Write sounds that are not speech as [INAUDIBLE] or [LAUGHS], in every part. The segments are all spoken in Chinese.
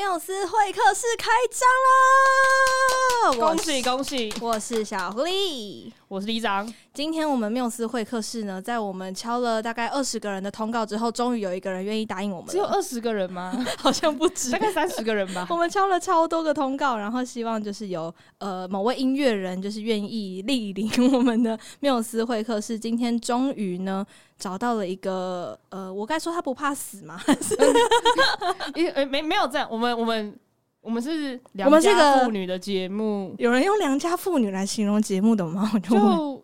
缪斯会客室开张了，恭喜恭喜！我是小狐狸，我是李长。今天我们缪斯会客室呢，在我们敲了大概二十个人的通告之后，终于有一个人愿意答应我们。只有二十个人吗？[LAUGHS] 好像不止，大概三十个人吧。[LAUGHS] 我们敲了超多个通告，然后希望就是有呃某位音乐人就是愿意莅临我们的缪斯会客室。今天终于呢。找到了一个呃，我该说他不怕死吗？[LAUGHS] 因为没没有这样，我们我们我们是良家妇女的节目，有人用良家妇女来形容节目的吗？就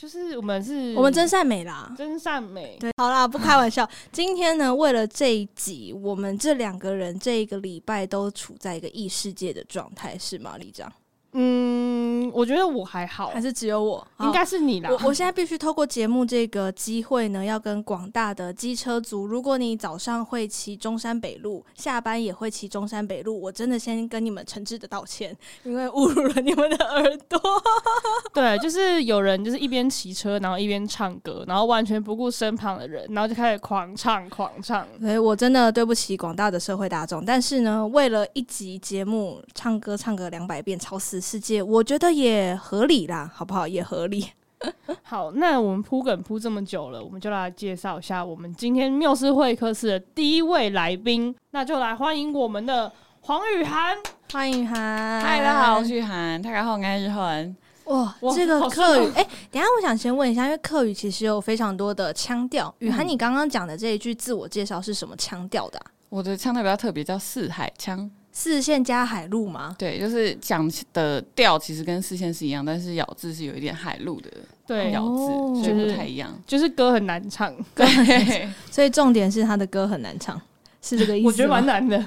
就是我们是，我们真善美啦，真善美。对，好啦，不开玩笑。[LAUGHS] 今天呢，为了这一集，我们这两个人这一个礼拜都处在一个异世界的状态，是吗，李长？嗯，我觉得我还好，还是只有我？应该是你啦。我我现在必须透过节目这个机会呢，要跟广大的机车族，如果你早上会骑中山北路，下班也会骑中山北路，我真的先跟你们诚挚的道歉，因为侮辱了你们的耳朵。[LAUGHS] 对，就是有人就是一边骑车，然后一边唱歌，然后完全不顾身旁的人，然后就开始狂唱狂唱。所以我真的对不起广大的社会大众，但是呢，为了一集节目唱歌唱个两百遍，超死。世界，我觉得也合理啦，好不好？也合理。[LAUGHS] 好，那我们铺梗铺这么久了，我们就来介绍一下我们今天缪斯会客室的第一位来宾，那就来欢迎我们的黄雨涵。欢迎宇涵，嗨，大家好，我是雨涵，大家好，我是日涵。哇，这个客语，哎、欸，等下我想先问一下，因为客语其实有非常多的腔调。雨涵，你刚刚讲的这一句自我介绍是什么腔调的、啊？我的腔调比较特别，叫四海腔。四线加海陆吗？对，就是讲的调其实跟四线是一样，但是咬字是有一点海陆的对咬字，所以不太一样。就是歌很难唱，对，[LAUGHS] 所以重点是他的歌很难唱，是这个意思？我觉得蛮难的。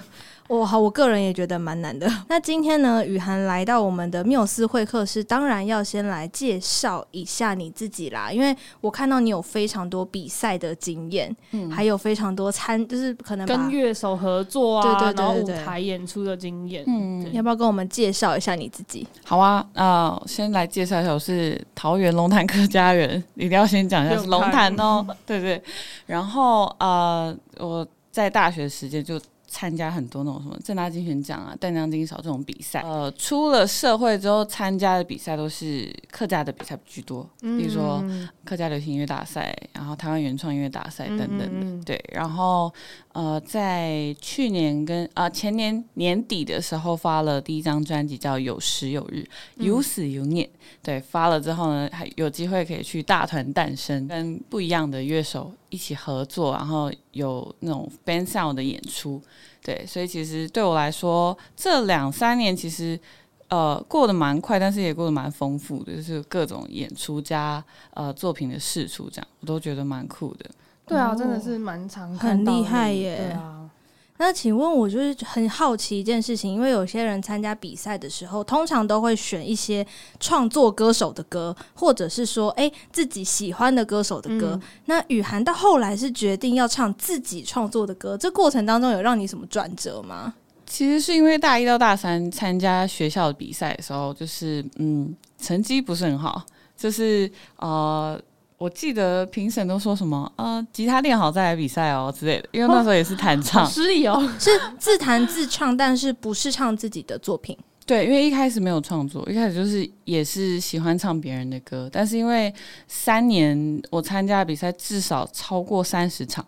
哦，好，我个人也觉得蛮难的。[LAUGHS] 那今天呢，雨涵来到我们的缪斯会客室，当然要先来介绍一下你自己啦。因为我看到你有非常多比赛的经验，嗯，还有非常多参，就是可能跟乐手合作啊，对对对，对，对，然后舞台演出的经验。嗯，要不要跟我们介绍一下你自己？好啊，啊、呃，先来介绍一下，我是桃园龙潭客家人，一定要先讲一下 [LAUGHS] 是龙潭哦，对，对对。然后呃，我在大学时间就。参加很多那种什么正大金选奖啊、淡江金嫂这种比赛。呃，出了社会之后参加的比赛都是客家的比赛居多，嗯、比如说客家流行音乐大赛，然后台湾原创音乐大赛等等的。嗯嗯对，然后呃，在去年跟啊、呃、前年年底的时候发了第一张专辑，叫《有时有日》，有死有念。嗯、对，发了之后呢，还有机会可以去大团诞生，跟不一样的乐手一起合作，然后有那种 band sound 的演出。对，所以其实对我来说，这两三年其实呃过得蛮快，但是也过得蛮丰富的，就是各种演出加呃作品的试出，这样我都觉得蛮酷的。对啊，真的是蛮常很厉害耶。对啊。那请问，我就是很好奇一件事情，因为有些人参加比赛的时候，通常都会选一些创作歌手的歌，或者是说，哎、欸，自己喜欢的歌手的歌。嗯、那雨涵到后来是决定要唱自己创作的歌，这过程当中有让你什么转折吗？其实是因为大一到大三参加学校的比赛的时候，就是嗯，成绩不是很好，就是呃。我记得评审都说什么呃，吉他练好再来比赛哦之类的，因为那时候也是弹唱，失礼哦，[LAUGHS] 是自弹自唱，但是不是唱自己的作品。对，因为一开始没有创作，一开始就是也是喜欢唱别人的歌，但是因为三年我参加的比赛至少超过三十场。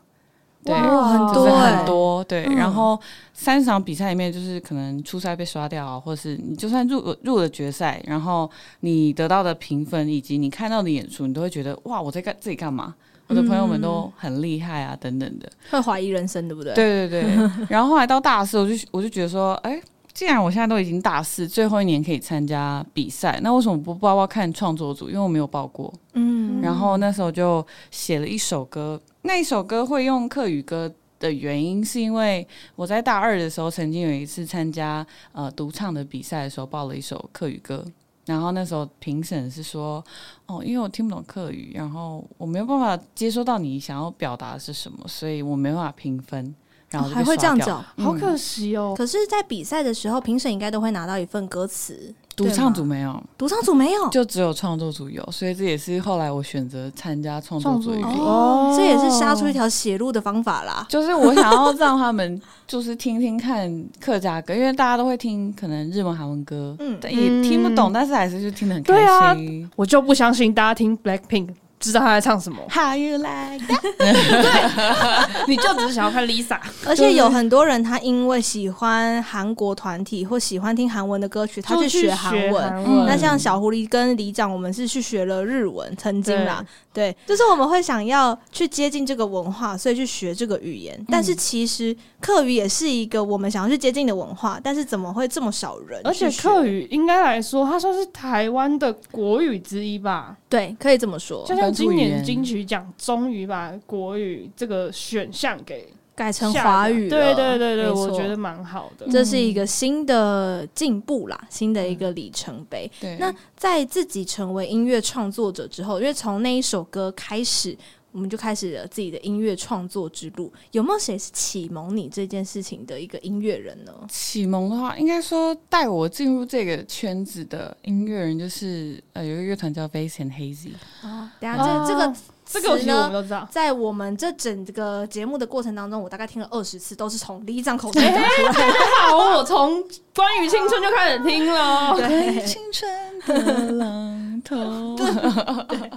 对，很多、就是、很多，对。嗯、然后三场比赛里面，就是可能初赛被刷掉，或者是你就算入入了决赛，然后你得到的评分以及你看到的演出，你都会觉得哇，我在干自己干嘛？我的朋友们都很厉害啊，等等的，会怀疑人生，对不对？对对对。然后后来到大四，我就我就觉得说，哎，既然我现在都已经大四，最后一年可以参加比赛，那为什么不报报看创作组？因为我没有报过。嗯。然后那时候就写了一首歌。那一首歌会用客语歌的原因，是因为我在大二的时候曾经有一次参加呃独唱的比赛的时候，报了一首客语歌，然后那时候评审是说，哦，因为我听不懂客语，然后我没有办法接收到你想要表达的是什么，所以我没办法评分。然后就还会这样子，好可惜哦。可是，在比赛的时候，评审应该都会拿到一份歌词。独唱组没有，独唱组没有，就只有创作组有，所以这也是后来我选择参加创作组哦，这也是杀出一条血路的方法啦。就是我想要让他们就是听听看客家歌，因为大家都会听可能日文、韩文歌，嗯，也听不懂，但是还是就听得很开心。对啊，我就不相信大家听 Blackpink。知道他在唱什么？How you like that？[LAUGHS] 对，你就只是想要看 Lisa。而且有很多人，他因为喜欢韩国团体或喜欢听韩文的歌曲，他去学韩文。嗯、那像小狐狸跟李长，我们是去学了日文，曾经啦。对，就是我们会想要去接近这个文化，所以去学这个语言。嗯、但是其实课语也是一个我们想要去接近的文化，但是怎么会这么少人？而且课语应该来说，它算是台湾的国语之一吧？对，可以这么说。就像今年金曲奖终于把国语这个选项给。改成华语了，对对对对，我觉得蛮好的。这是一个新的进步啦，新的一个里程碑。对，那在自己成为音乐创作者之后，因为从那一首歌开始，我们就开始了自己的音乐创作之路。有没有谁是启蒙你这件事情的一个音乐人呢？启蒙的话，应该说带我进入这个圈子的音乐人，就是呃，有一个乐团叫 Vast and Hazy。哦，等下这这个。这个我们都知道，在我们这整个节目的过程当中，我大概听了二十次，都是从李长口中讲出来的。好，我从关于青春就开始听了。对，青春的浪头。[LAUGHS] 对，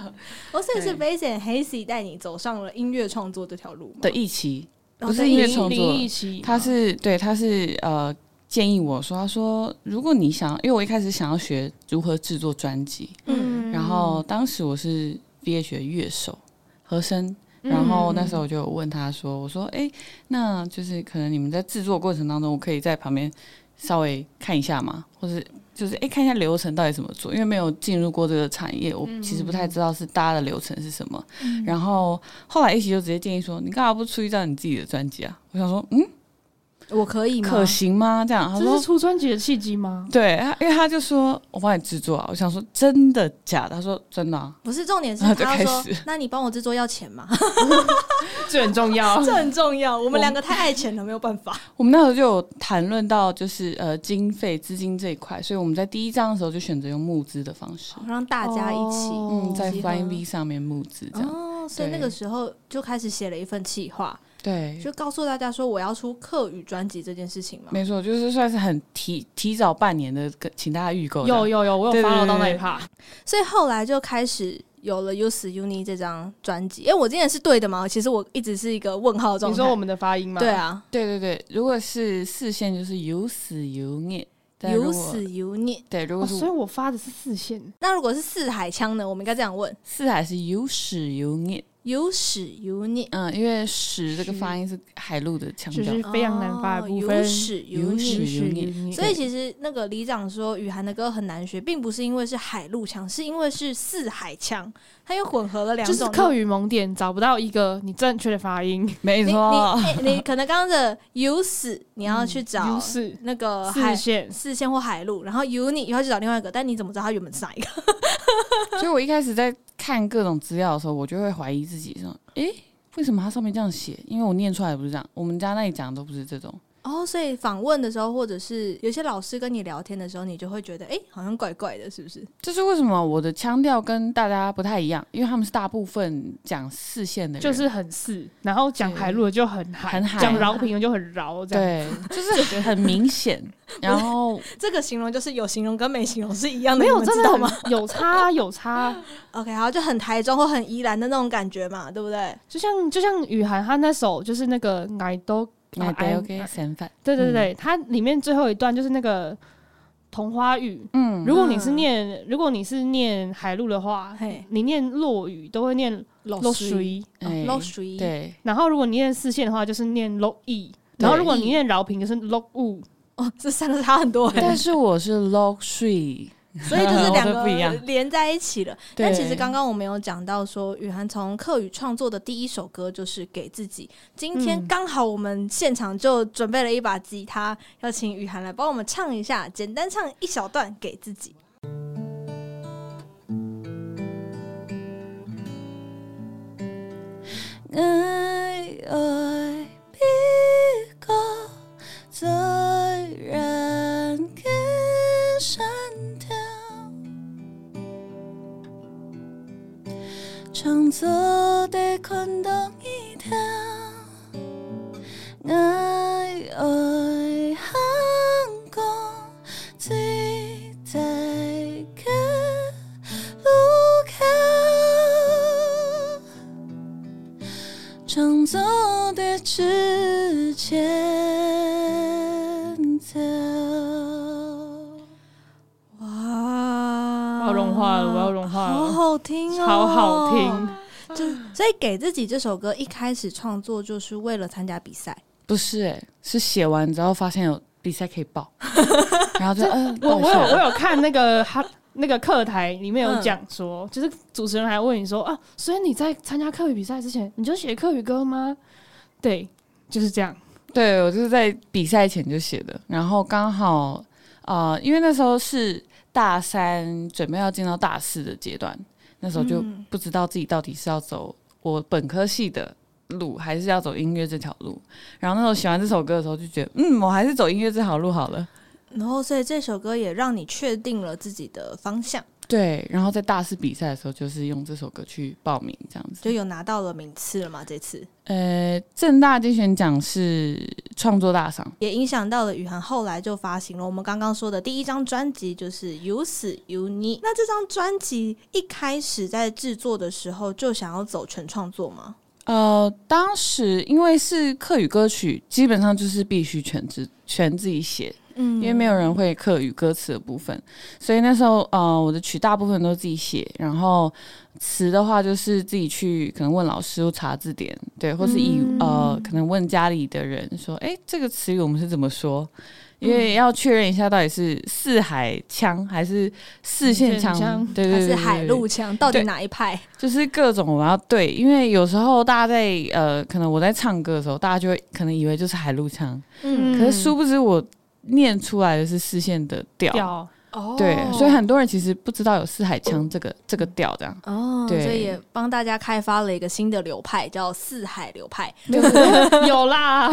我 [LAUGHS] 所以是 Vast and Hazy 带你走上了音乐创作这条路的一期，不是音乐创作，他是对，他是呃建议我说，他说如果你想，因为我一开始想要学如何制作专辑，嗯，然后当时我是。毕业学乐手、和声，然后那时候我就有问他说：“我说，哎，那就是可能你们在制作过程当中，我可以在旁边稍微看一下嘛，或者就是哎看一下流程到底怎么做？因为没有进入过这个产业，我其实不太知道是大家的流程是什么。嗯、然后后来一起就直接建议说：你干嘛不出一张你自己的专辑啊？我想说，嗯。”我可以吗？可行吗？这样，这是出专辑的契机吗？对，他因为他就说我帮你制作啊，我想说真的假的？他说真的啊，不是重点是他说，那你帮我制作要钱吗？[LAUGHS] 这很重要，[LAUGHS] 这很重要。我们两个太爱钱了，没有办法。我们那时候就有谈论到就是呃经费资金这一块，所以我们在第一章的时候就选择用募资的方式，让大家一起嗯在 Flying V 上面募资这样。哦，所以那个时候就开始写了一份企划。对，就告诉大家说我要出客语专辑这件事情嘛。没错，就是算是很提提早半年的，请大家预购。有有有，我有 follow 到那一趴，所以后来就开始有了 You s You Need 这张专辑。哎，我今天是对的吗？其实我一直是一个问号状态。你说我们的发音吗？对啊，对对对。如果是四线，就是 You s You Need，You s You Need。对，如果是、哦，所以我发的是四线。那如果是四海腔呢？我们应该这样问：四海是 You s You Need。有史有念，嗯，因为史这个发音是海陆的腔调，就是非常难发的部分。有史有念，所以其实那个李长说雨涵的歌很难学，并不是因为是海陆腔，是因为是四海腔，它又混合了两种。就是客语萌点找不到一个你正确的发音，没错。你你可能刚刚的有史你要去找那个海四线四线或海陆，然后有你以后去找另外一个，但你怎么知道它原本是哪一个？所以我一开始在。看各种资料的时候，我就会怀疑自己说：“诶，为什么它上面这样写？因为我念出来不是这样，我们家那里讲的都不是这种。”哦，所以访问的时候，或者是有些老师跟你聊天的时候，你就会觉得，哎、欸，好像怪怪的，是不是？这是为什么我的腔调跟大家不太一样？因为他们是大部分讲四线的人，就是很四，然后讲海陆的就很海，讲饶平的就很饶，这样对，就是很明显。[LAUGHS] 然后这个形容就是有形容跟没形容是一样的，没有真的吗？有差有差。[LAUGHS] OK，好，就很台中或很宜兰的那种感觉嘛，对不对？就像就像雨涵他那首就是那个爱都。My OK 嫌犯，对对对，它里面最后一段就是那个同花语。嗯，如果你是念，如果你是念海陆的话，你念落雨都会念落水，落水。对，然后如果你念四线的话，就是念落意。然后如果你念饶平，就是落雾。哦，这三个差很多。但是我是落水。[LAUGHS] 所以就是两个连在一起了。但其实刚刚我们有讲到说，雨涵从课语创作的第一首歌就是给自己。今天刚好我们现场就准备了一把吉他，要请雨涵来帮我们唱一下，简单唱一小段给自己。爱爱创作的困难一条，爱爱行过最大的路口，创作的之前好好听哦，好好听。就所以给自己这首歌一开始创作就是为了参加比赛？不是哎、欸，是写完之后发现有比赛可以报，[LAUGHS] 然后就嗯，我我有我有看那个他那个课台里面有讲说，嗯、就是主持人还问你说啊，所以你在参加课语比赛之前你就写课语歌吗？对，就是这样。对，我就是在比赛前就写的，然后刚好啊、呃，因为那时候是大三准备要进到大四的阶段。那时候就不知道自己到底是要走我本科系的路，还是要走音乐这条路。然后那时候喜欢这首歌的时候，就觉得，嗯，我还是走音乐这条路好了。然后，所以这首歌也让你确定了自己的方向。对，然后在大四比赛的时候，就是用这首歌去报名，这样子就有拿到了名次了吗？这次，呃，正大金选奖是创作大赏，也影响到了雨涵，后来就发行了我们刚刚说的第一张专辑，就是《有死有你》。那这张专辑一开始在制作的时候就想要走全创作吗？呃，当时因为是客语歌曲，基本上就是必须全自全自己写。因为没有人会刻语歌词的部分，所以那时候呃，我的曲大部分都自己写，然后词的话就是自己去可能问老师查字典，对，或是以呃可能问家里的人说，哎，这个词语我们是怎么说？因为要确认一下到底是四海腔还是四线腔，对对对，还是海陆腔，到底哪一派？[LAUGHS] 就是各种我要对，因为有时候大家在呃，可能我在唱歌的时候，大家就会可能以为就是海陆腔，嗯，可是殊不知我。念出来的是四线的调，哦，对，所以很多人其实不知道有四海腔这个这个调这样，哦，对，所以也帮大家开发了一个新的流派，叫四海流派，[LAUGHS] 有啦，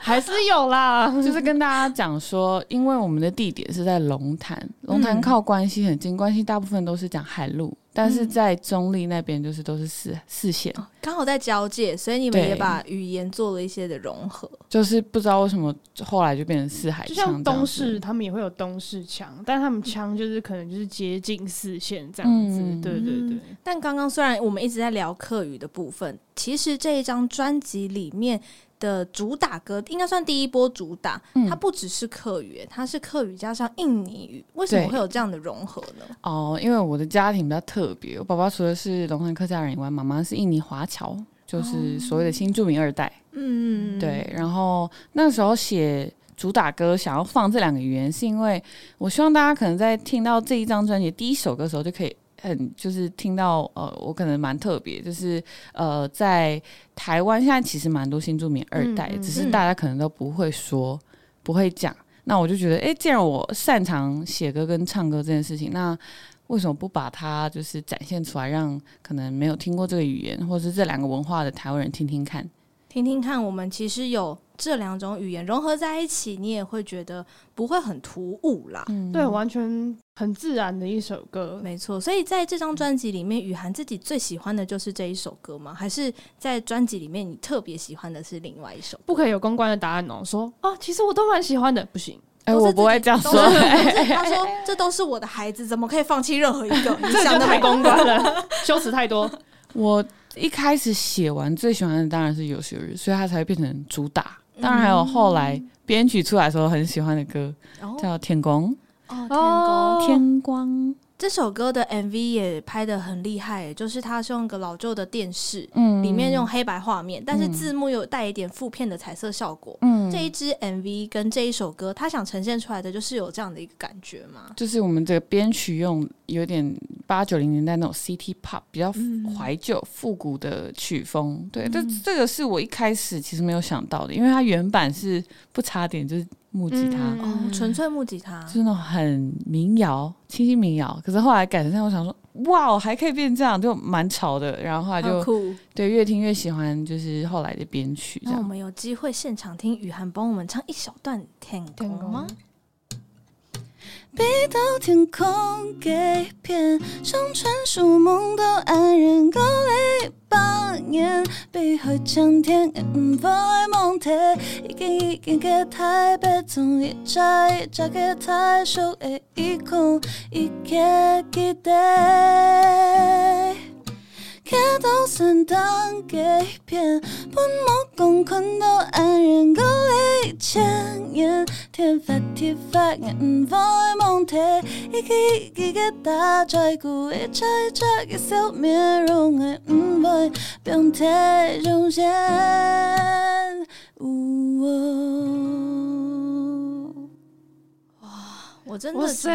还是有啦，就是跟大家讲说，因为我们的地点是在龙潭，龙潭靠关系很近，关系大部分都是讲海陆。但是在中立那边，就是都是四四线，刚好在交界，所以你们也把语言做了一些的融合。就是不知道为什么后来就变成四海腔，就像东市他们也会有东市腔，但他们腔就是可能就是接近四线这样子。嗯、对对对。但刚刚虽然我们一直在聊客语的部分，其实这一张专辑里面。的主打歌应该算第一波主打，嗯、它不只是客语，它是客语加上印尼语。为什么会有这样的融合呢？哦，因为我的家庭比较特别，我爸爸除了是龙潭客家人以外，妈妈是印尼华侨，就是所谓的新住民二代。嗯，对。然后那时候写主打歌，想要放这两个语言，是因为我希望大家可能在听到这一张专辑第一首歌的时候就可以。很就是听到呃，我可能蛮特别，就是呃，在台湾现在其实蛮多新住民二代，嗯、只是大家可能都不会说，嗯、不会讲。那我就觉得，哎，既然我擅长写歌跟唱歌这件事情，那为什么不把它就是展现出来，让可能没有听过这个语言或者是这两个文化的台湾人听听看？听听看，我们其实有这两种语言融合在一起，你也会觉得不会很突兀啦。嗯，对，完全很自然的一首歌，没错。所以在这张专辑里面，雨涵自己最喜欢的就是这一首歌吗？还是在专辑里面你特别喜欢的是另外一首？不可以有公关的答案哦。说啊，其实我都蛮喜欢的，不行。哎，我不会这样说。[LAUGHS] 他说这都是我的孩子，怎么可以放弃任何一个？你想 [LAUGHS] 的太公关了，羞耻太多。[LAUGHS] 我。一开始写完最喜欢的当然是有时有日，所以它才会变成主打。当然还有后来编曲出来的时候很喜欢的歌，嗯、叫《天光》哦，天光，天光。这首歌的 MV 也拍的很厉害，就是它是用一个老旧的电视，嗯，里面用黑白画面，但是字幕有带一点负片的彩色效果。嗯，这一支 MV 跟这一首歌，它想呈现出来的就是有这样的一个感觉嘛？就是我们这个编曲用有点八九零年代那种 City Pop 比较怀旧复古的曲风。对，这这个是我一开始其实没有想到的，因为它原版是不插点，就是。木吉他、嗯、哦，纯粹木吉他，就是那种很民谣、清新民谣。可是后来改成这样，我想说，哇，还可以变这样，就蛮潮的。然后后来就酷对，越听越喜欢，就是后来的编曲。那我们有机会现场听雨涵帮我们唱一小段《天空》吗？逼到天空给骗，像传说梦到安然高丽百年，碧海苍天，不会蒙骗，一件一件给台北，从一家一家给太守的一空，一个期待。看到三当给骗，本末功困到安然高丽千年，天发地发眼不会蒙骗，一个一个给大寨骨，一茬一茬给消灭容颜，不会变态中间。哇，我真的是。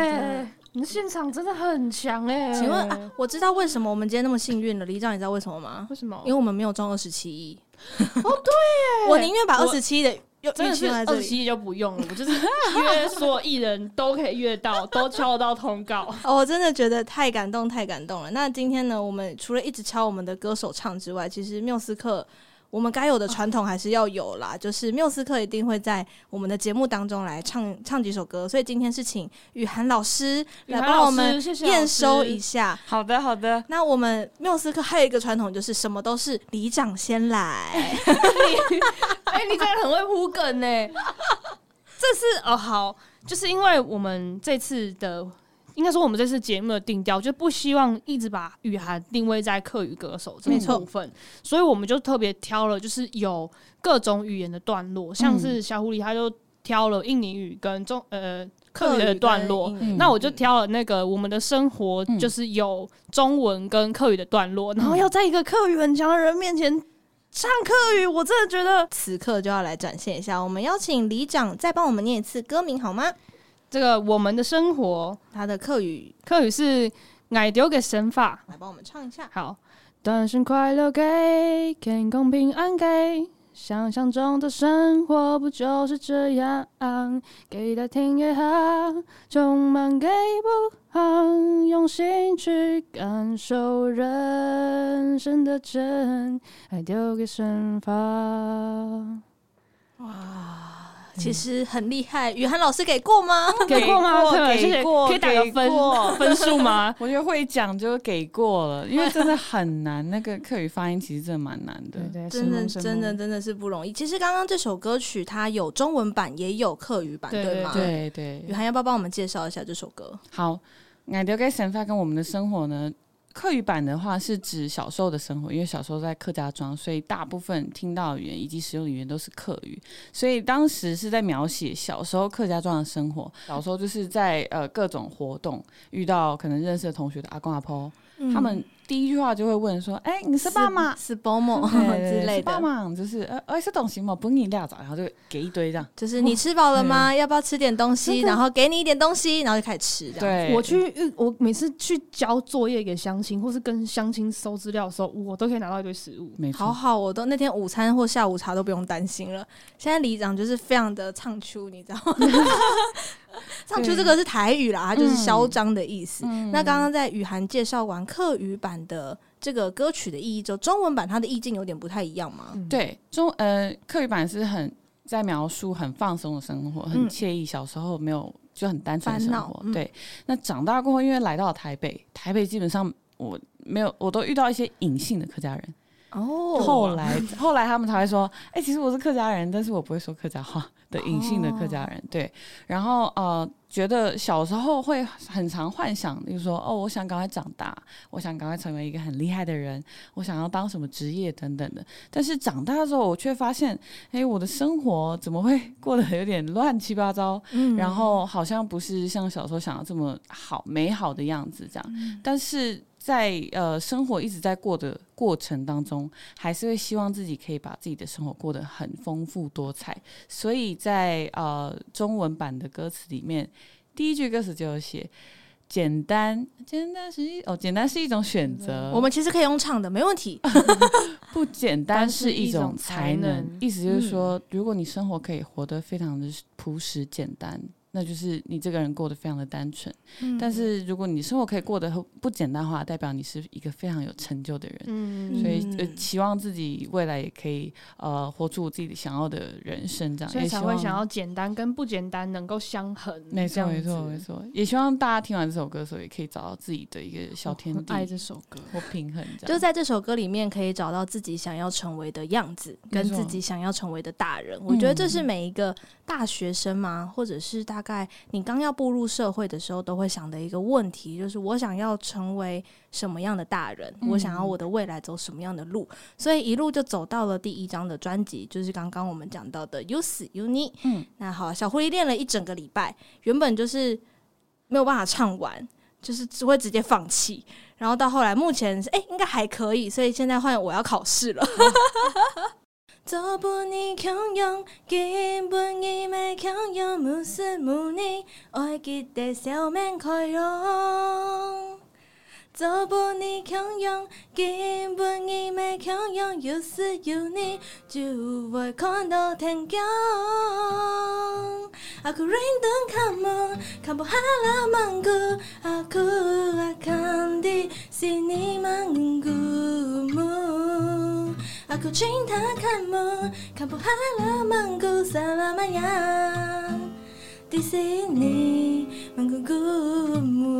你现场真的很强哎、欸！请问啊，我知道为什么我们今天那么幸运了，李长，你知道为什么吗？为什么？因为我们没有中二十七亿。[LAUGHS] 哦，对耶！我宁愿把二十七亿的又真的是二十七亿就不用了，我就是约所有艺人都可以约到，[LAUGHS] 都敲得到通告。哦，我真的觉得太感动，太感动了。那今天呢，我们除了一直敲我们的歌手唱之外，其实缪斯克。我们该有的传统还是要有啦，就是缪斯克一定会在我们的节目当中来唱唱几首歌，所以今天是请雨涵老师来帮我们验收一下。好的，好的。那我们缪斯克还有一个传统，就是什么都是里长先来。[LAUGHS] 哎、欸，你真的很会铺梗呢。这是哦，好，就是因为我们这次的。应该说，我们这次节目的定调就不希望一直把雨涵定位在客语歌手这个部分，所以我们就特别挑了，就是有各种语言的段落，像是小狐狸他就挑了印尼语跟中呃客语的段落，那我就挑了那个我们的生活，就是有中文跟客语的段落，然后要在一个客语很强的人面前唱客语，我真的觉得此刻就要来展现一下。我们邀请李长再帮我们念一次歌名好吗？这个我们的生活，它的客语客语是爱丢给神法，来帮我们唱一下。好，单身快乐给，天空平安给，想象中的生活不就是这样？给的甜也好，充满给不好，用心去感受人生的真，爱丢给神法。哇！其实很厉害，雨涵老师给过吗？[LAUGHS] 给过吗？给过，可以打个分 [LAUGHS] 分数吗？我觉得会讲就给过了，因为真的很难。那个课语发音其实真的蛮难的，对对，真的真的真的是不容易。其实刚刚这首歌曲它有中文版也有课语版，对吗？对对。雨涵要不要帮我们介绍一下这首歌？好，爱丢给神法跟我们的生活呢？客语版的话是指小时候的生活，因为小时候在客家庄，所以大部分听到的语言以及使用的语言都是客语，所以当时是在描写小时候客家庄的生活。小时候就是在呃各种活动遇到可能认识的同学的阿公阿婆，嗯、他们。第一句话就会问说：“哎、欸，你是爸妈？是保姆？[LAUGHS] 之类的。爸妈就是呃，哎，是东西吗？不给你撂着，然后就给一堆这样。就是你吃饱了吗？要不要吃点东西？然后给你一点东西，然后就开始吃。对，我去，我每次去交作业给相亲，或是跟相亲收资料的时候，我都可以拿到一堆食物。没错，好好，我都那天午餐或下午茶都不用担心了。现在里长就是非常的唱秋，你知道吗？[LAUGHS] [LAUGHS] 唱出这个是台语啦，它就是嚣张的意思。那刚刚在雨涵介绍完客语版的。这个歌曲的意义，之后中文版它的意境有点不太一样嘛？对，中呃客语版是很在描述很放松的生活，很惬意。小时候没有就很单纯的生活。嗯、对，那长大过后，因为来到了台北，台北基本上我没有，我都遇到一些隐性的客家人。哦，后来后来他们才会说，哎、欸，其实我是客家人，但是我不会说客家话的隐性的客家人。对，然后呃。觉得小时候会很常幻想，就是说，哦，我想赶快长大，我想赶快成为一个很厉害的人，我想要当什么职业等等的。但是长大之后，我却发现，哎，我的生活怎么会 [LAUGHS] 过得有点乱七八糟？嗯，然后好像不是像小时候想的这么好美好的样子这样。嗯，但是。在呃生活一直在过的过程当中，还是会希望自己可以把自己的生活过得很丰富多彩。所以在呃中文版的歌词里面，第一句歌词就有写“简单，简单是一哦，简单是一种选择。”我们其实可以用唱的，没问题。[LAUGHS] [LAUGHS] 不简单是一种才能，意思就是说，如果你生活可以活得非常的朴实简单。那就是你这个人过得非常的单纯。嗯但是如果你生活可以过得不简单的话，代表你是一个非常有成就的人。嗯，所以呃，嗯期望自己未来也可以呃活出自己想要的人生，这样所以也希望才会想要简单跟不简单能够相衡。没错，没错，没错。也希望大家听完这首歌的时候，也可以找到自己的一个小天地，很爱这首歌。或平衡这样。就在这首歌里面，可以找到自己想要成为的样子，跟自己想要成为的大人。我觉得这是每一个大学生嘛，或者是大概你刚要步入社会的时候，都会想的一个问题，就是我想要成为什么样的大人？我想要我的未来走什么样的路？所以一路就走到了第一张的专辑，就是刚刚我们讲到的《You 死 You Need》。嗯，那好，小狐狸练了一整个礼拜，原本就是没有办法唱完，就是只会直接放弃。然后到后来，目前哎、欸、应该还可以，所以现在换我要考试了。[LAUGHS] 做不你强勇，根本你没强勇，无私无念，爱记得笑面开容。做不你强勇，根本伊没强勇，有时有你就会看到天光。Aku rindu kamu, kamu halau mangku, aku akan di sini menunggumu. Aku cinta kamu, kamu halau mangku selamanya di sini menunggumu.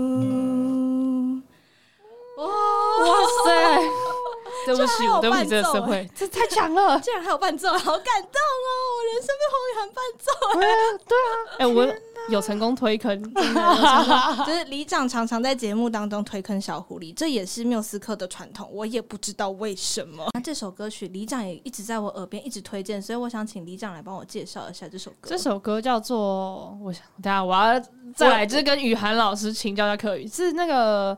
哇哇塞！[LAUGHS] 对不起，我对不起这个社会，这太强了。[LAUGHS] 竟然还有伴奏，好感动哦！我人生被洪雨涵伴奏。[LAUGHS] 对啊，对啊。哎、欸，我有成功推坑，真的就是李长常常在节目当中推坑小狐狸，这也是缪斯克的传统，我也不知道为什么。那这首歌曲李长也一直在我耳边一直推荐，所以我想请李长来帮我介绍一下这首歌。这首歌叫做……我想，等下我要再来，就是跟雨涵老师请教一下课语，是那个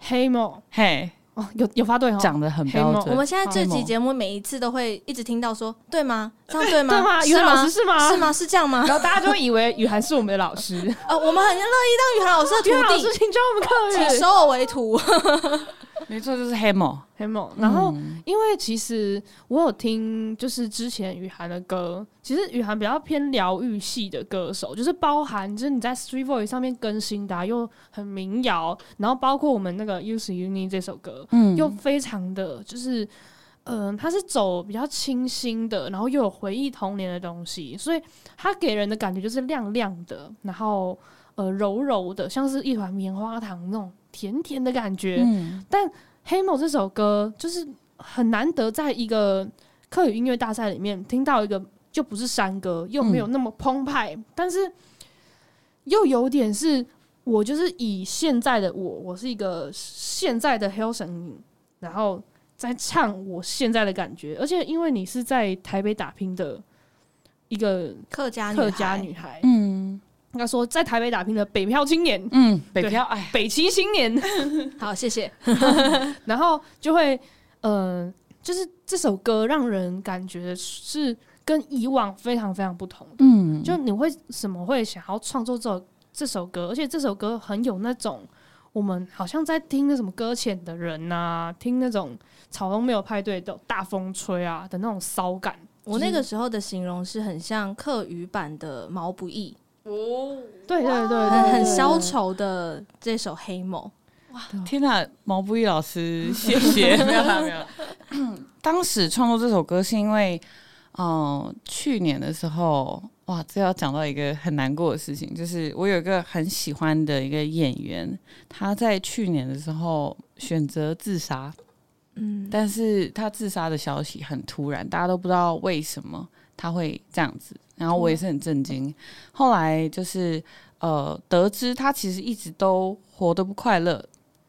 黑梦嘿。哦，有有发对哦，讲的很标准。我们现在这集节目每一次都会一直听到说，对吗？[LAUGHS] 这样对吗？对吗？雨涵老师是吗？是吗？是这样吗？然后大家就会以为雨涵是我们的老师。[LAUGHS] 呃，我们很乐意当雨涵老师的徒弟。雨涵老师，请教我们课，请收我为徒。[LAUGHS] 没错，就是黑梦，黑梦。然后，因为其实我有听，就是之前雨涵的歌，其实雨涵比较偏疗愈系的歌手，就是包含就是你在 Street Voice 上面更新的、啊，又很民谣，然后包括我们那个 You Need 这首歌，嗯，又非常的就是，嗯、呃，它是走比较清新的，然后又有回忆童年的东西，所以它给人的感觉就是亮亮的，然后呃柔柔的，像是一团棉花糖那种。甜甜的感觉，嗯、但《黑梦》这首歌就是很难得，在一个客语音乐大赛里面听到一个就不是山歌，又没有那么澎湃，嗯、但是又有点是我就是以现在的我，我是一个现在的 Hillson，然后在唱我现在的感觉，而且因为你是在台北打拼的一个客家客家女孩，嗯。应该说，在台北打拼的北漂青年，嗯，北漂，哎，北七青年，[LAUGHS] 好，谢谢。[LAUGHS] 然后就会，呃，就是这首歌让人感觉是跟以往非常非常不同的。嗯，就你会什么会想要创作这首这首歌，而且这首歌很有那种我们好像在听那什么搁浅的人呐、啊，听那种草东没有派对的大风吹啊的那种骚感。我那个时候的形容是很像客语版的毛不易。哦，对对对，对，很很消愁的这首《黑梦》。哇，天哪，毛不易老师，谢谢。[LAUGHS] 没有没有。[COUGHS] 当时创作这首歌是因为，嗯、呃，去年的时候，哇，这要讲到一个很难过的事情，就是我有一个很喜欢的一个演员，他在去年的时候选择自杀。嗯，但是他自杀的消息很突然，大家都不知道为什么他会这样子。然后我也是很震惊，后来就是呃得知他其实一直都活得不快乐，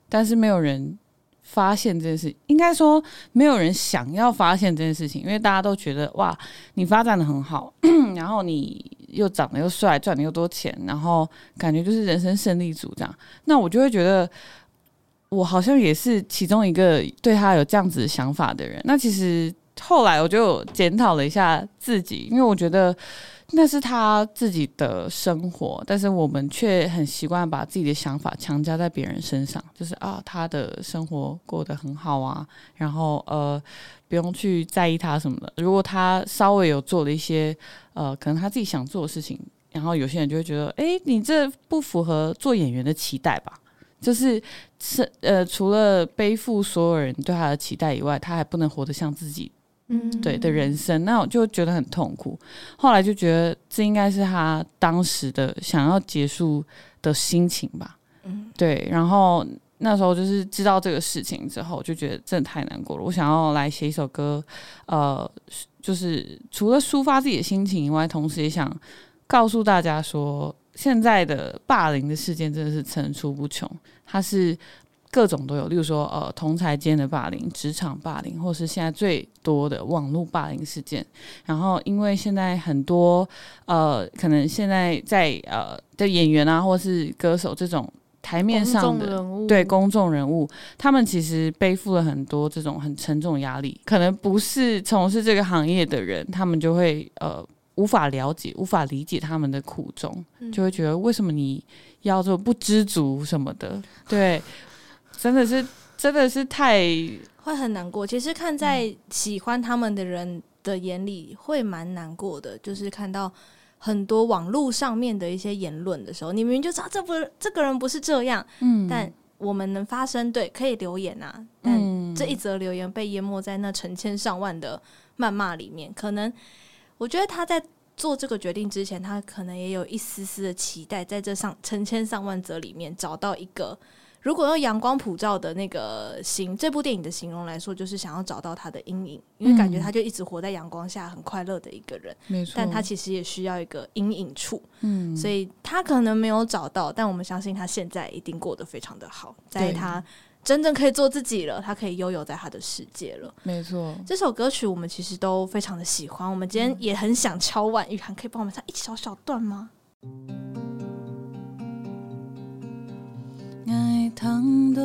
但是没有人发现这件事，应该说没有人想要发现这件事情，因为大家都觉得哇，你发展的很好，[CLEARS THROAT] 然后你又长得又帅，赚的又多钱，然后感觉就是人生胜利组这样，那我就会觉得我好像也是其中一个对他有这样子想法的人，那其实。后来我就检讨了一下自己，因为我觉得那是他自己的生活，但是我们却很习惯把自己的想法强加在别人身上，就是啊，他的生活过得很好啊，然后呃，不用去在意他什么的。如果他稍微有做了一些呃，可能他自己想做的事情，然后有些人就会觉得，哎，你这不符合做演员的期待吧？就是是呃，除了背负所有人对他的期待以外，他还不能活得像自己，嗯，对的人生，那我就觉得很痛苦。后来就觉得这应该是他当时的想要结束的心情吧，嗯，对。然后那时候就是知道这个事情之后，就觉得真的太难过了。我想要来写一首歌，呃，就是除了抒发自己的心情以外，同时也想告诉大家说。现在的霸凌的事件真的是层出不穷，它是各种都有，例如说呃同才间的霸凌、职场霸凌，或是现在最多的网络霸凌事件。然后因为现在很多呃可能现在在呃的演员啊，或是歌手这种台面上的人对公众人物，他们其实背负了很多这种很沉重压力，可能不是从事这个行业的人，他们就会呃。无法了解、无法理解他们的苦衷，就会觉得为什么你要做不知足什么的？对，真的是，真的是太会很难过。其实看在喜欢他们的人的眼里，会蛮难过的。就是看到很多网络上面的一些言论的时候，你明明就知道这不这个人不是这样，嗯，但我们能发声，对，可以留言啊。但这一则留言被淹没在那成千上万的谩骂里面，可能。我觉得他在做这个决定之前，他可能也有一丝丝的期待，在这上成千上万则里面找到一个，如果用阳光普照的那个形，这部电影的形容来说，就是想要找到他的阴影，因为感觉他就一直活在阳光下，很快乐的一个人。没错，但他其实也需要一个阴影处。嗯，所以他可能没有找到，但我们相信他现在一定过得非常的好，在他。真正可以做自己了，他可以悠游在他的世界了。没错，这首歌曲我们其实都非常的喜欢。我们今天也很想敲碗，雨涵可以帮我们唱一小小段吗？爱糖豆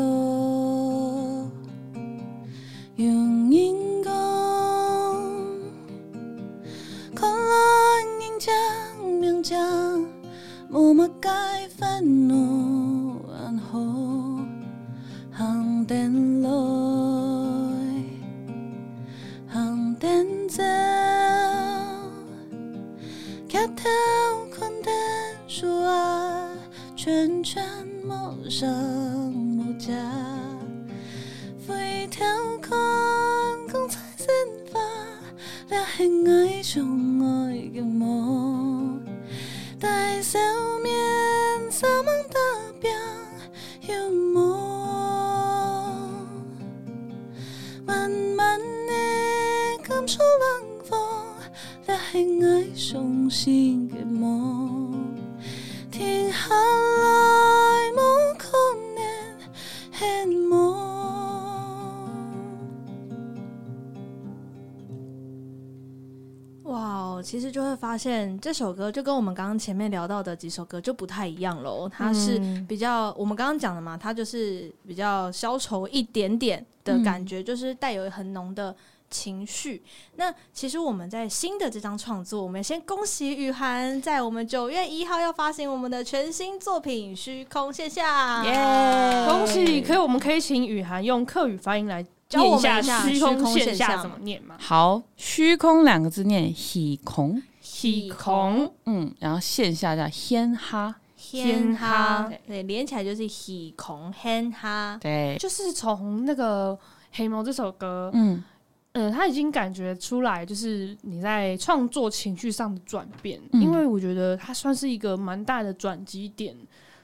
发现这首歌就跟我们刚刚前面聊到的几首歌就不太一样喽。它是比较、嗯、我们刚刚讲的嘛，它就是比较消愁一点点。的感觉就是带有很浓的情绪。那其实我们在新的这张创作，我们先恭喜雨涵在我们九月一号要发行我们的全新作品《虚空现象》。耶！恭喜！可以，我们可以请雨涵用客语发音来教我们一下“虚空现象”怎么念吗？好，“虚空”两个字念“虚空”，虚空。嗯，然后“线下”叫“天哈”。天哈，对，连起来就是喜空天哈，对，就是从那个《黑猫》这首歌，嗯，呃，他已经感觉出来，就是你在创作情绪上的转变，嗯，因为我觉得它算是一个蛮大的转机点。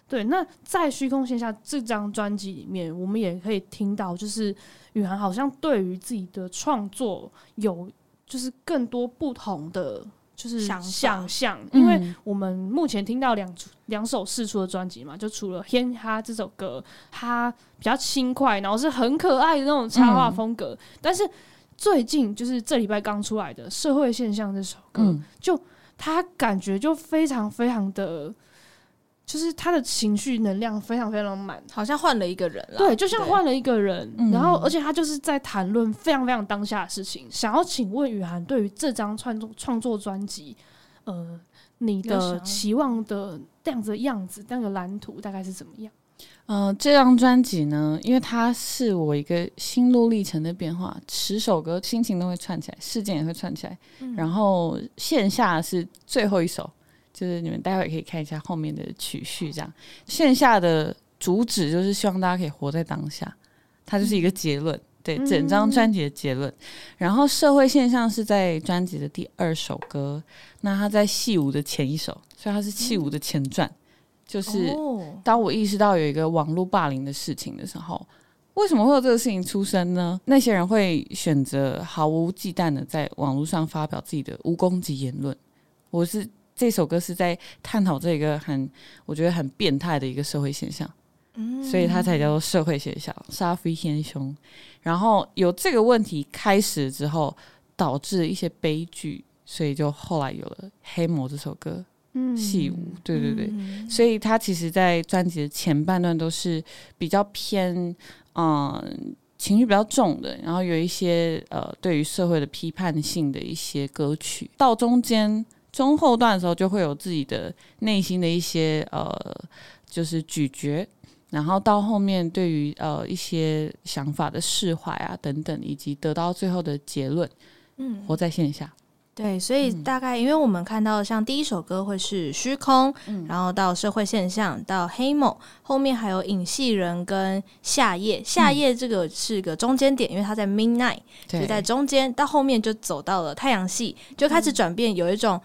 对，那在《虚空线下》这张专辑里面，我们也可以听到，就是雨涵好像对于自己的创作有就是更多不同的。就是想象，因为我们目前听到两两首试出的专辑嘛，就除了《天哈》这首歌，它比较轻快，然后是很可爱的那种插画风格。嗯、但是最近就是这礼拜刚出来的《社会现象》这首歌，嗯、就它感觉就非常非常的。就是他的情绪能量非常非常满，好像换了一个人了。对，就像换了一个人。然后，而且他就是在谈论非常非常当下的事情。想要请问雨涵，对于这张创作创作专辑，呃，你的期望的这样子的样子，那个蓝图大概是怎么样？呃，这张专辑呢，因为它是我一个心路历程的变化，十首歌心情都会串起来，事件也会串起来。嗯、然后线下是最后一首。就是你们待会可以看一下后面的曲序，这样线下的主旨就是希望大家可以活在当下，它就是一个结论，对整张专辑的结论。然后社会现象是在专辑的第二首歌，那它在戏舞的前一首，所以它是戏舞的前传，就是当我意识到有一个网络霸凌的事情的时候。为什么会有这个事情出生呢？那些人会选择毫无忌惮的在网络上发表自己的无攻击言论。我是这首歌是在探讨这个很我觉得很变态的一个社会现象，嗯，所以它才叫做社会现象，杀非天凶。然后有这个问题开始之后，导致了一些悲剧，所以就后来有了《黑魔》这首歌。嗯，戏舞，对对对，嗯、所以他其实，在专辑的前半段都是比较偏，嗯、呃，情绪比较重的，然后有一些呃，对于社会的批判性的一些歌曲。到中间中后段的时候，就会有自己的内心的一些呃，就是咀嚼，然后到后面对于呃一些想法的释怀啊等等，以及得到最后的结论，嗯，活在线下。对，所以大概因为我们看到，像第一首歌会是虚空，嗯、然后到社会现象，到黑梦，后面还有影戏人跟夏夜，夏夜这个是个中间点，嗯、因为它在 midnight，就在中间，到后面就走到了太阳系，就开始转变，有一种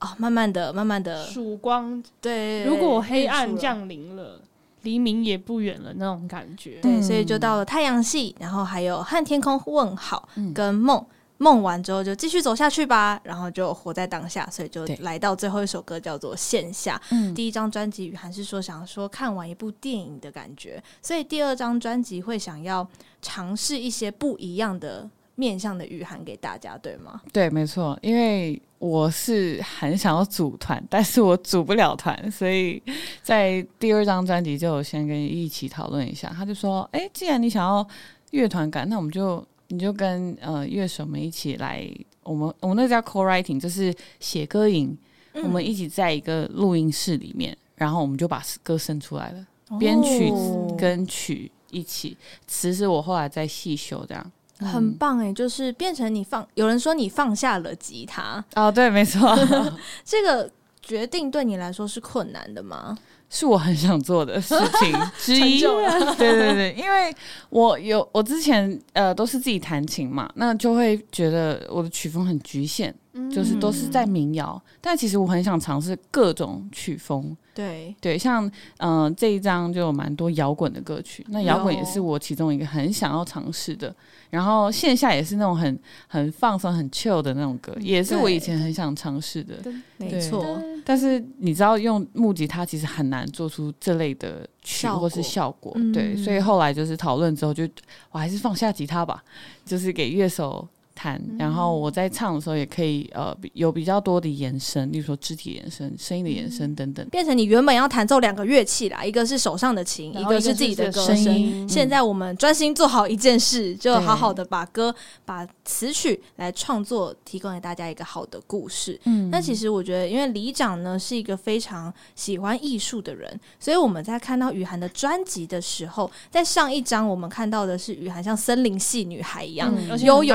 哦，慢慢的、慢慢的曙光。对，如果黑暗降临了，黎明也不远了那种感觉。对，所以就到了太阳系，然后还有和天空问好，跟梦。梦完之后就继续走下去吧，然后就活在当下，所以就来到最后一首歌叫做《线下》。嗯，第一张专辑雨涵是说想说看完一部电影的感觉，所以第二张专辑会想要尝试一些不一样的面向的雨涵给大家，对吗？对，没错，因为我是很想要组团，但是我组不了团，所以在第二张专辑就先跟一起讨论一下。他就说：“哎，既然你想要乐团感，那我们就。”你就跟呃乐手们一起来，我们我们那叫 co-writing，就是写歌营。嗯、我们一起在一个录音室里面，然后我们就把歌生出来了，编、哦、曲跟曲一起，词是我后来在细修，这样、嗯、很棒哎，就是变成你放，有人说你放下了吉他哦，对，没错，[LAUGHS] 这个决定对你来说是困难的吗？[LAUGHS] 是我很想做的事情 [LAUGHS] 之一，对对对，因为我有我之前呃都是自己弹琴嘛，那就会觉得我的曲风很局限，嗯、就是都是在民谣，但其实我很想尝试各种曲风。对对，像嗯、呃、这一张就有蛮多摇滚的歌曲，那摇滚也是我其中一个很想要尝试的。然后线下也是那种很很放松、很 chill 的那种歌，也是我以前很想尝试的。没错，但是你知道，用木吉他其实很难做出这类的曲或是效果。效果对，所以后来就是讨论之后就，就我还是放下吉他吧，就是给乐手。弹，然后我在唱的时候也可以呃有比较多的延伸，例如说肢体延伸、声音的延伸等等，变成你原本要弹奏两个乐器啦，一个是手上的琴，一个是自己的歌声。声音。现在我们专心做好一件事，就好好的把歌、把词曲来创作，提供给大家一个好的故事。嗯，那其实我觉得，因为李长呢是一个非常喜欢艺术的人，所以我们在看到雨涵的专辑的时候，在上一张我们看到的是雨涵像森林系女孩一样、嗯、悠悠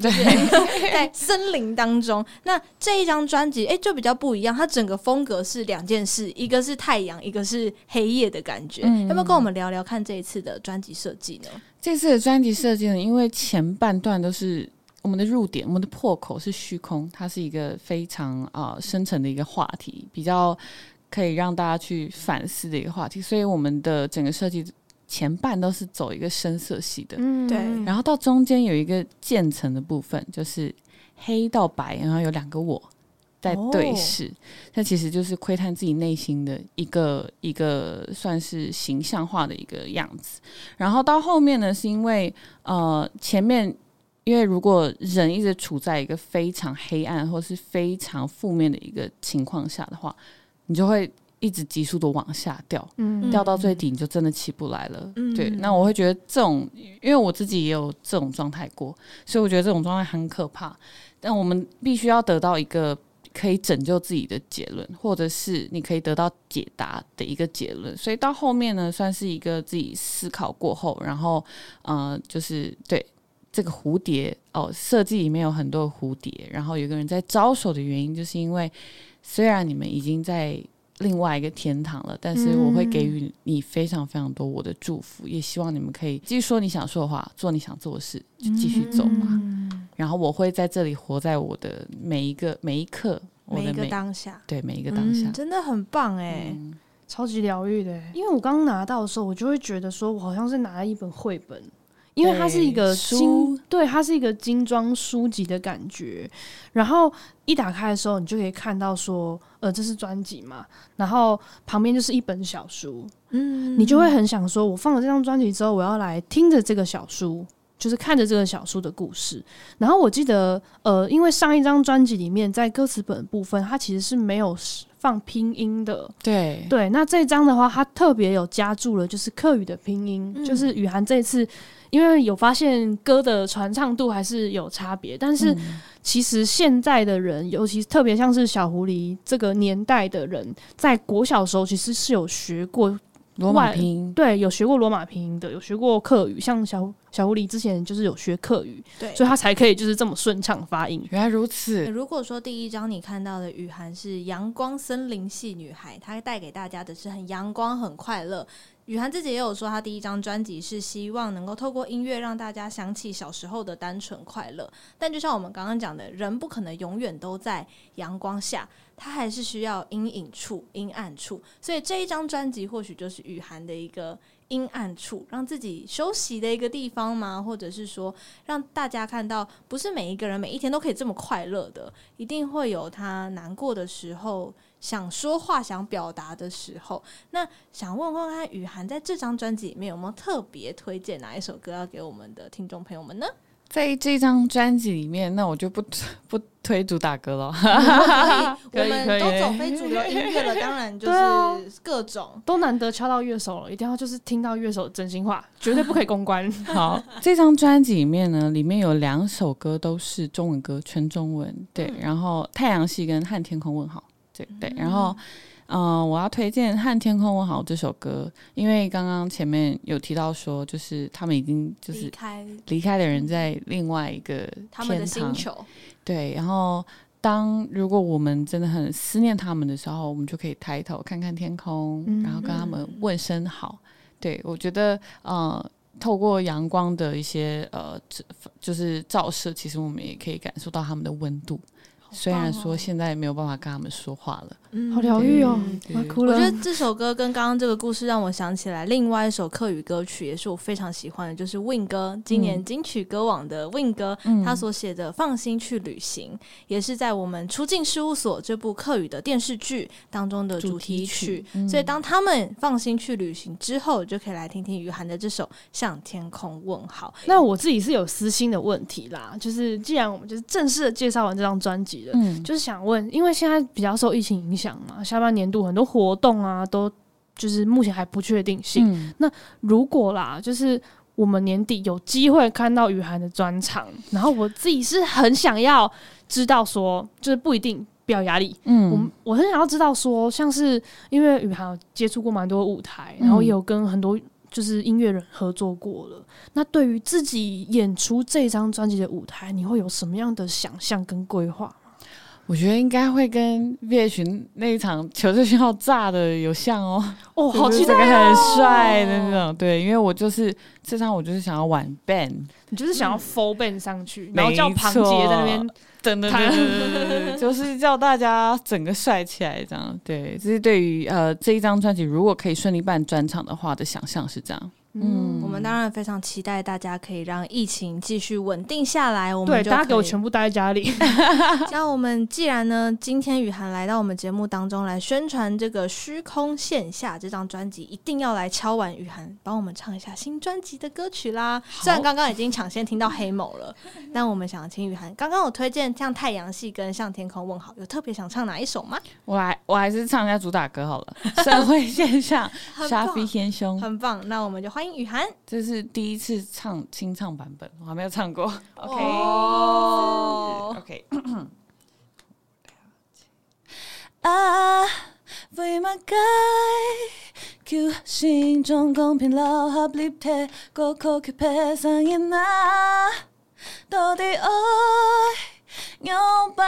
的。对，[LAUGHS] 在森林当中，那这一张专辑，哎，就比较不一样。它整个风格是两件事，一个是太阳，一个是黑夜的感觉。嗯、要不要跟我们聊聊看这一次的专辑设计呢？这次的专辑设计呢，因为前半段都是我们的入点，我们的破口是虚空，它是一个非常啊、呃、深层的一个话题，比较可以让大家去反思的一个话题，所以我们的整个设计。前半都是走一个深色系的，嗯，对，然后到中间有一个渐层的部分，就是黑到白，然后有两个我在对视，那、哦、其实就是窥探自己内心的一个一个算是形象化的一个样子。然后到后面呢，是因为呃前面，因为如果人一直处在一个非常黑暗或是非常负面的一个情况下的话，你就会。一直急速的往下掉，嗯、掉到最底你就真的起不来了。嗯、对，那我会觉得这种，因为我自己也有这种状态过，所以我觉得这种状态很可怕。但我们必须要得到一个可以拯救自己的结论，或者是你可以得到解答的一个结论。所以到后面呢，算是一个自己思考过后，然后，呃，就是对这个蝴蝶哦，设计里面有很多蝴蝶，然后有个人在招手的原因，就是因为。虽然你们已经在另外一个天堂了，但是我会给予你非常非常多我的祝福，嗯、也希望你们可以继续说你想说的话，做你想做的事，就继续走嘛。嗯、然后我会在这里活在我的每一个每一刻，每一个当下，对每一个当下，嗯、真的很棒哎，嗯、超级疗愈的。因为我刚拿到的时候，我就会觉得说我好像是拿了一本绘本。因为它是一个书，对，它是一个精装书籍的感觉。然后一打开的时候，你就可以看到说，呃，这是专辑嘛。然后旁边就是一本小书，嗯，你就会很想说，我放了这张专辑之后，我要来听着这个小书，就是看着这个小书的故事。然后我记得，呃，因为上一张专辑里面在歌词本部分，它其实是没有放拼音的，对对。那这张的话，它特别有加注了，就是客语的拼音，嗯、就是雨涵这次。因为有发现歌的传唱度还是有差别，但是其实现在的人，尤其特别像是小狐狸这个年代的人，在国小的时候其实是有学过罗马拼音，对，有学过罗马拼音的，有学过课语，像小小狐狸之前就是有学课语，对，所以他才可以就是这么顺畅发音。原来如此。如果说第一章你看到的雨涵是阳光森林系女孩，她带给大家的是很阳光、很快乐。雨涵自己也有说，他第一张专辑是希望能够透过音乐让大家想起小时候的单纯快乐。但就像我们刚刚讲的，人不可能永远都在阳光下，他还是需要阴影处、阴暗处。所以这一张专辑或许就是雨涵的一个阴暗处，让自己休息的一个地方吗？或者是说，让大家看到，不是每一个人每一天都可以这么快乐的，一定会有他难过的时候。想说话、想表达的时候，那想问问看，雨涵在这张专辑里面有没有特别推荐哪一首歌要给我们的听众朋友们呢？在这张专辑里面，那我就不不推主打歌了。可以，我们都走非主流音乐了，当然就是各种都难得敲到乐手了，一定要就是听到乐手真心话，绝对不可以公关。[LAUGHS] 好，这张专辑里面呢，里面有两首歌都是中文歌，全中文。对，然后太阳系跟和天空问好。对对，然后，嗯、呃，我要推荐《和天空问好》这首歌，因为刚刚前面有提到说，就是他们已经就是离开离开的人在另外一个他们的星球。对，然后当如果我们真的很思念他们的时候，我们就可以抬头看看天空，嗯、然后跟他们问声好。对，我觉得，呃，透过阳光的一些呃，就是照射，其实我们也可以感受到他们的温度。虽然说现在没有办法跟他们说话了，嗯，好疗愈哦，我哭了。我觉得这首歌跟刚刚这个故事让我想起来另外一首客语歌曲，也是我非常喜欢的，就是 Win 哥今年金曲歌王的 Win 哥，嗯、他所写的《放心去旅行》，也是在我们出境事务所这部客语的电视剧当中的主题曲。题曲嗯、所以当他们放心去旅行之后，就可以来听听雨涵的这首《向天空问好》。那我自己是有私心的问题啦，就是既然我们就是正式的介绍完这张专辑。嗯，就是想问，因为现在比较受疫情影响嘛，下半年度很多活动啊，都就是目前还不确定性。嗯、那如果啦，就是我们年底有机会看到雨涵的专场，然后我自己是很想要知道说，就是不一定不要压力。嗯，我我很想要知道说，像是因为雨涵有接触过蛮多舞台，然后也有跟很多。就是音乐人合作过了，那对于自己演出这张专辑的舞台，你会有什么样的想象跟规划吗？我觉得应该会跟 VH 那一场求救信号炸的有像哦，哦，好期待哦，很帅的那种。对，因为我就是这场，我就是想要玩 band，你就是想要 full band 上去，嗯、然后叫庞杰在那边等等等，就是叫大家整个帅起来这样。对，这是对于呃这一张专辑如果可以顺利办专场的话的想象是这样。嗯，我们当然非常期待大家可以让疫情继续稳定下来。我们对大家给我全部待在家里。[LAUGHS] [LAUGHS] 那我们既然呢，今天雨涵来到我们节目当中来宣传这个虚空线下这张专辑，一定要来敲完雨涵帮我们唱一下新专辑的歌曲啦。虽然刚刚已经抢先听到黑某了，但我们想请雨涵刚刚我推荐像太阳系跟向天空问好，有特别想唱哪一首吗？我还我还是唱一下主打歌好了，社会现象，[LAUGHS] 沙飞天兄，很棒。那我们就欢迎雨涵，这是第一次唱清唱版本，我还没有唱过。OK，OK。[COUGHS] 啊，为嘛该求心中公平老合立体，孤苦去配上因啊，到底爱摇摆，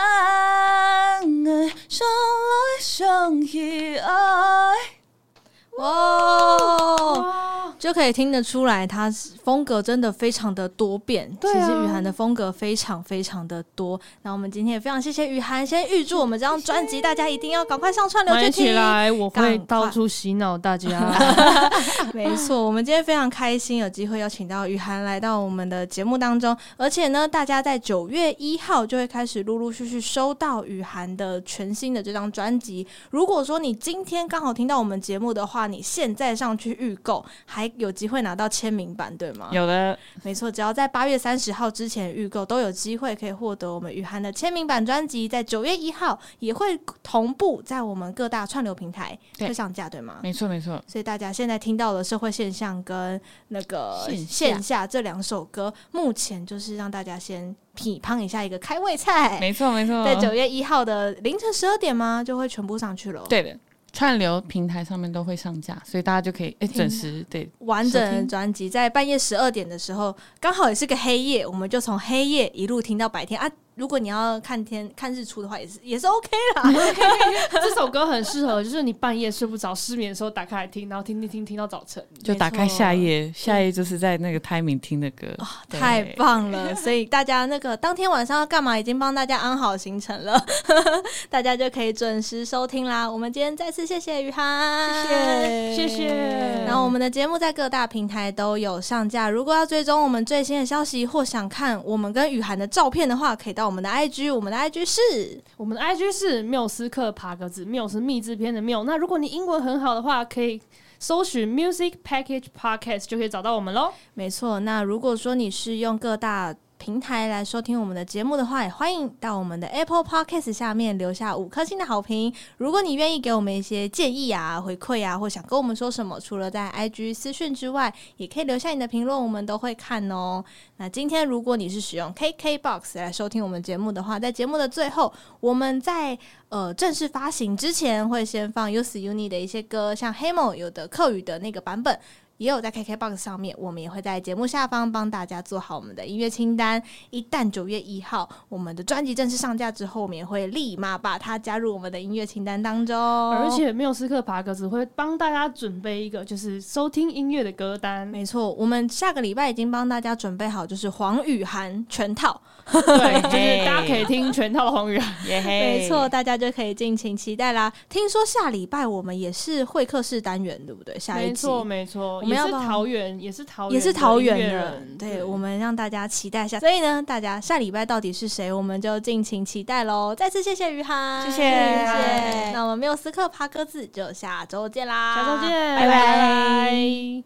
想来想去爱。哇，就可以听得出来，他风格真的非常的多变。啊、其实雨涵的风格非常非常的多。那我们今天也非常谢谢雨涵，先预祝我们这张专辑，大家一定要赶快上串流去听起来，我会到处洗脑大家。[LAUGHS] 没错，我们今天非常开心，有机会邀请到雨涵来到我们的节目当中。而且呢，大家在九月一号就会开始陆陆续续收到雨涵的全新的这张专辑。如果说你今天刚好听到我们节目的话，你现在上去预购，还有机会拿到签名版，对吗？有的，没错，只要在八月三十号之前预购，都有机会可以获得我们雨涵的签名版专辑。在九月一号也会同步在我们各大串流平台会上架，对吗？没错，没错。所以大家现在听到的社会现象跟那个线下这两首歌，目前就是让大家先品尝一下一个开胃菜。没错，没错。在九月一号的凌晨十二点吗？就会全部上去了。对的。串流平台上面都会上架，所以大家就可以诶准时对完整的专辑，在半夜十二点的时候，刚好也是个黑夜，我们就从黑夜一路听到白天啊。如果你要看天看日出的话，也是也是 OK 啦。[LAUGHS] 这首歌很适合，就是你半夜睡不着、失眠的时候打开来听，然后听听听听到早晨。就打开夏夜，夏夜就是在那个 timing 听的歌，哦、太棒了。所以大家那个当天晚上要干嘛，已经帮大家安好行程了，[LAUGHS] 大家就可以准时收听啦。我们今天再次谢谢雨涵，谢谢谢谢。然后我们的节目在各大平台都有上架，如果要追踪我们最新的消息或想看我们跟雨涵的照片的话，可以到。我们的 IG，我们的 IG 是，我们的 IG 是缪斯克爬格子，缪是密制片的缪。那如果你英文很好的话，可以搜寻 Music Package Podcast 就可以找到我们喽。没错，那如果说你是用各大平台来收听我们的节目的话，也欢迎到我们的 Apple Podcast 下面留下五颗星的好评。如果你愿意给我们一些建议啊、回馈啊，或想跟我们说什么，除了在 IG 私讯之外，也可以留下你的评论，我们都会看哦。那今天如果你是使用 KKBOX 来收听我们节目的话，在节目的最后，我们在呃正式发行之前会先放 Use Uni 的一些歌，像 Hamo 有的客语的那个版本。也有在 KKBOX 上面，我们也会在节目下方帮大家做好我们的音乐清单。一旦九月一号我们的专辑正式上架之后，我们也会立马把它加入我们的音乐清单当中。而且缪斯克爬格子会帮大家准备一个就是收听音乐的歌单。没错，我们下个礼拜已经帮大家准备好，就是黄雨涵全套。对，就是大家可以听全套的黄雨涵。没错，大家就可以尽情期待啦。听说下礼拜我们也是会客室单元，对不对？下一集。没错，没错。也是桃园，也是桃园，也是桃园人。对，我们让大家期待一下。所以呢，大家下礼拜到底是谁，我们就敬请期待喽。再次谢谢雨涵，谢谢谢谢。那我们缪斯克爬鸽子就下周见啦，下周见，拜拜。拜拜。